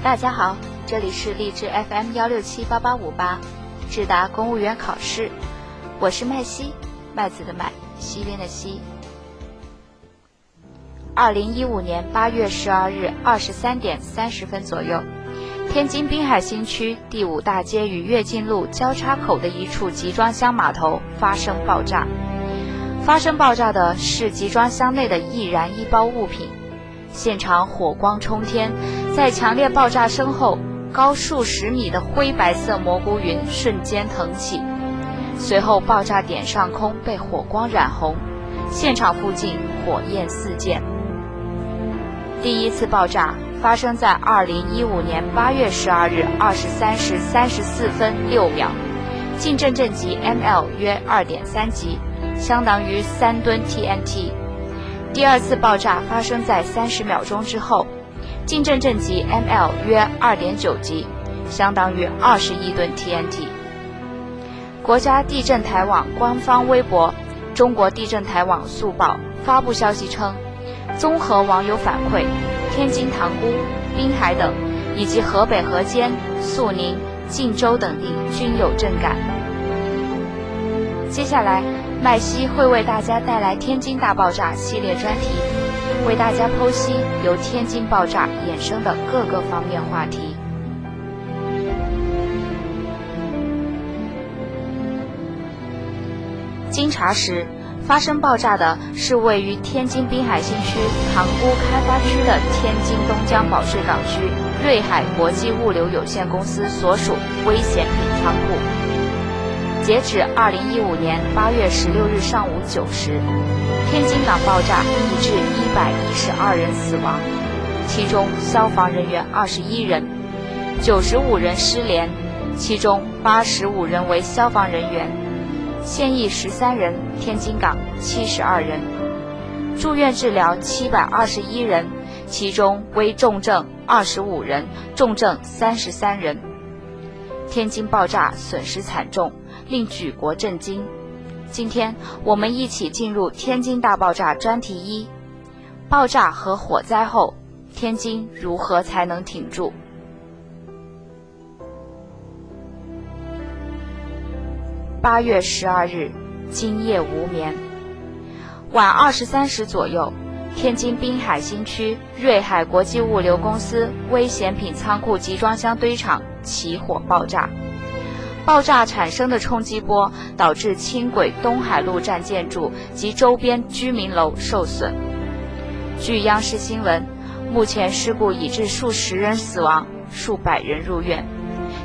大家好，这里是荔枝 FM 幺六七八八五八，智达公务员考试，我是麦西，麦子的麦，西边的西。二零一五年八月十二日二十三点三十分左右，天津滨海新区第五大街与跃进路交叉口的一处集装箱码头发生爆炸。发生爆炸的是集装箱内的易燃易爆物品。现场火光冲天，在强烈爆炸声后，高数十米的灰白色蘑菇云瞬间腾起，随后爆炸点上空被火光染红，现场附近火焰四溅。第一次爆炸发生在二零一五年八月十二日二十三时三十四分六秒，进震震级 mL 约二点三级，相当于三吨 TNT。第二次爆炸发生在三十秒钟之后，进震震级 mL 约二点九级，相当于二十亿吨 TNT。国家地震台网官方微博、中国地震台网速报发布消息称，综合网友反馈，天津塘沽、滨海等，以及河北河间、肃宁、晋州等地均有震感。接下来。麦西会为大家带来“天津大爆炸”系列专题，为大家剖析由天津爆炸衍生的各个方面话题。经查实，发生爆炸的是位于天津滨海新区塘沽开发区的天津东江保税港区瑞海国际物流有限公司所属危险品仓库。截止二零一五年八月十六日上午九时，天津港爆炸已致一百一十二人死亡，其中消防人员二十一人，九十五人失联，其中八十五人为消防人员，现役十三人，天津港七十二人，住院治疗七百二十一人，其中危重症二十五人，重症三十三人。天津爆炸损失惨重。令举国震惊。今天我们一起进入天津大爆炸专题一：爆炸和火灾后，天津如何才能挺住？八月十二日，今夜无眠。晚二十三时左右，天津滨海新区瑞海国际物流公司危险品仓库集装箱堆场起火爆炸。爆炸产生的冲击波导致轻轨东海路站建筑及周边居民楼受损。据央视新闻，目前事故已致数十人死亡，数百人入院，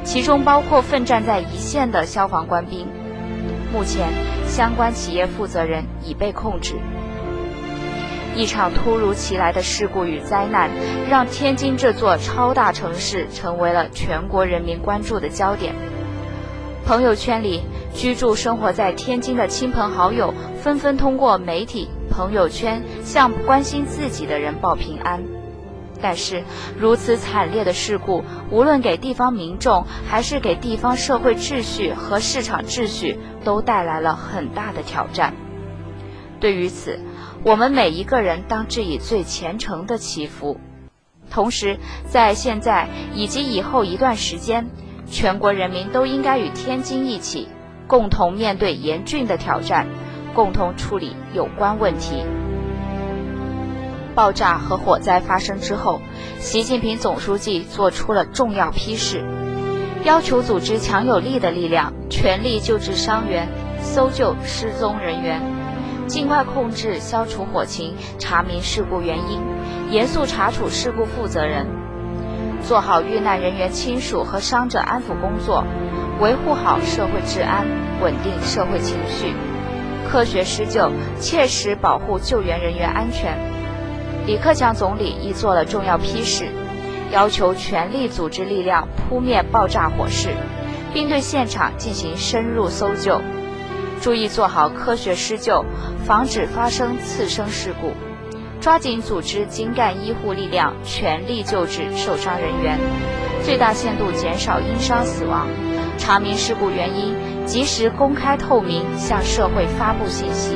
其中包括奋战在一线的消防官兵。目前，相关企业负责人已被控制。一场突如其来的事故与灾难，让天津这座超大城市成为了全国人民关注的焦点。朋友圈里居住生活在天津的亲朋好友纷纷通过媒体朋友圈向关心自己的人报平安。但是，如此惨烈的事故，无论给地方民众还是给地方社会秩序和市场秩序，都带来了很大的挑战。对于此，我们每一个人当致以最虔诚的祈福。同时，在现在以及以后一段时间。全国人民都应该与天津一起，共同面对严峻的挑战，共同处理有关问题。爆炸和火灾发生之后，习近平总书记作出了重要批示，要求组织强有力的力量，全力救治伤员，搜救失踪人员，尽快控制、消除火情，查明事故原因，严肃查处事故负责人。做好遇难人员亲属和伤者安抚工作，维护好社会治安，稳定社会情绪，科学施救，切实保护救援人员安全。李克强总理亦做了重要批示，要求全力组织力量扑灭爆炸火势，并对现场进行深入搜救，注意做好科学施救，防止发生次生事故。抓紧组织精干医护力量，全力救治受伤人员，最大限度减少因伤死亡，查明事故原因，及时公开透明向社会发布信息。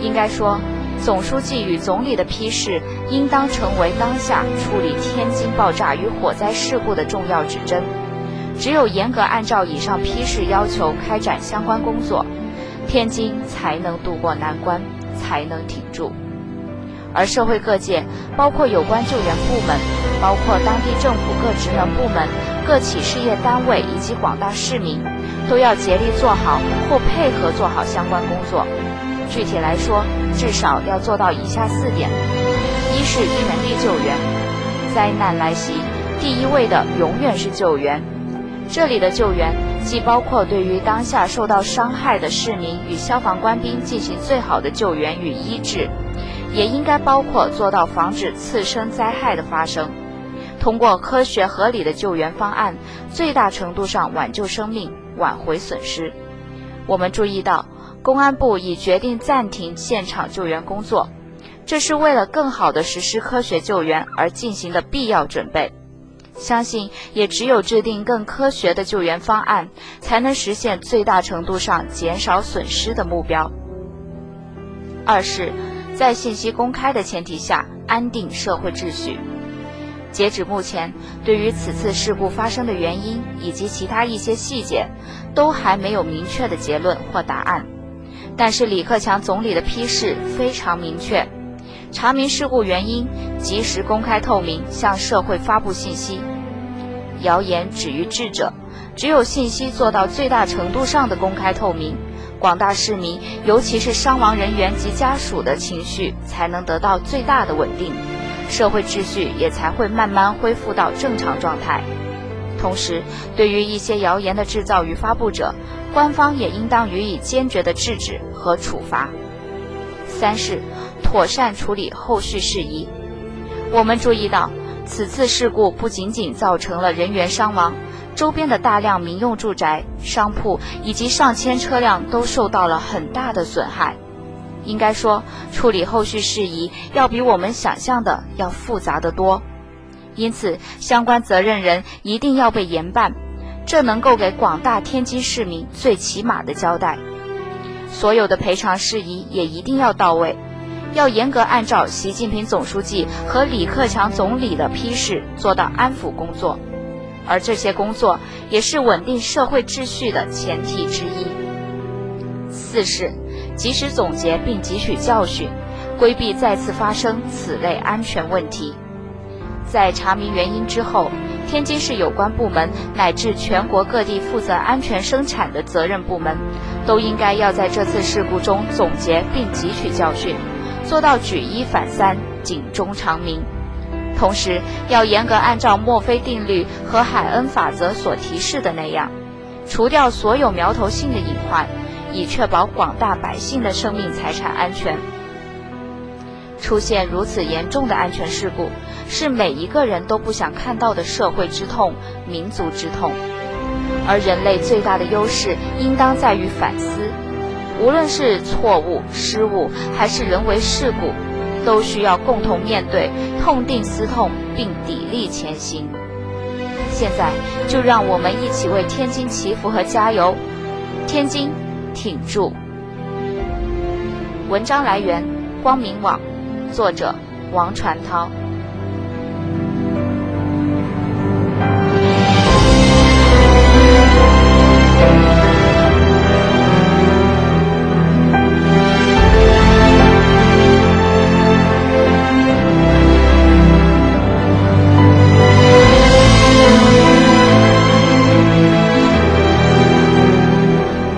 应该说，总书记与总理的批示应当成为当下处理天津爆炸与火灾事故的重要指针。只有严格按照以上批示要求开展相关工作，天津才能渡过难关，才能挺住。而社会各界，包括有关救援部门，包括当地政府各职能部门、各企事业单位以及广大市民，都要竭力做好或配合做好相关工作。具体来说，至少要做到以下四点：一是全力救援，灾难来袭，第一位的永远是救援。这里的救援，既包括对于当下受到伤害的市民与消防官兵进行最好的救援与医治。也应该包括做到防止次生灾害的发生，通过科学合理的救援方案，最大程度上挽救生命，挽回损失。我们注意到，公安部已决定暂停现场救援工作，这是为了更好地实施科学救援而进行的必要准备。相信也只有制定更科学的救援方案，才能实现最大程度上减少损失的目标。二是。在信息公开的前提下，安定社会秩序。截止目前，对于此次事故发生的原因以及其他一些细节，都还没有明确的结论或答案。但是李克强总理的批示非常明确：查明事故原因，及时公开透明，向社会发布信息。谣言止于智者，只有信息做到最大程度上的公开透明。广大市民，尤其是伤亡人员及家属的情绪才能得到最大的稳定，社会秩序也才会慢慢恢复到正常状态。同时，对于一些谣言的制造与发布者，官方也应当予以坚决的制止和处罚。三是妥善处理后续事宜。我们注意到，此次事故不仅仅造成了人员伤亡。周边的大量民用住宅、商铺以及上千车辆都受到了很大的损害。应该说，处理后续事宜要比我们想象的要复杂得多。因此，相关责任人一定要被严办，这能够给广大天津市民最起码的交代。所有的赔偿事宜也一定要到位，要严格按照习近平总书记和李克强总理的批示做到安抚工作。而这些工作也是稳定社会秩序的前提之一。四是及时总结并汲取教训，规避再次发生此类安全问题。在查明原因之后，天津市有关部门乃至全国各地负责安全生产的责任部门，都应该要在这次事故中总结并汲取教训，做到举一反三，警钟长鸣。同时，要严格按照墨菲定律和海恩法则所提示的那样，除掉所有苗头性的隐患，以确保广大百姓的生命财产安全。出现如此严重的安全事故，是每一个人都不想看到的社会之痛、民族之痛。而人类最大的优势，应当在于反思，无论是错误、失误，还是人为事故。都需要共同面对，痛定思痛，并砥砺前行。现在，就让我们一起为天津祈福和加油！天津，挺住！文章来源：光明网，作者：王传涛。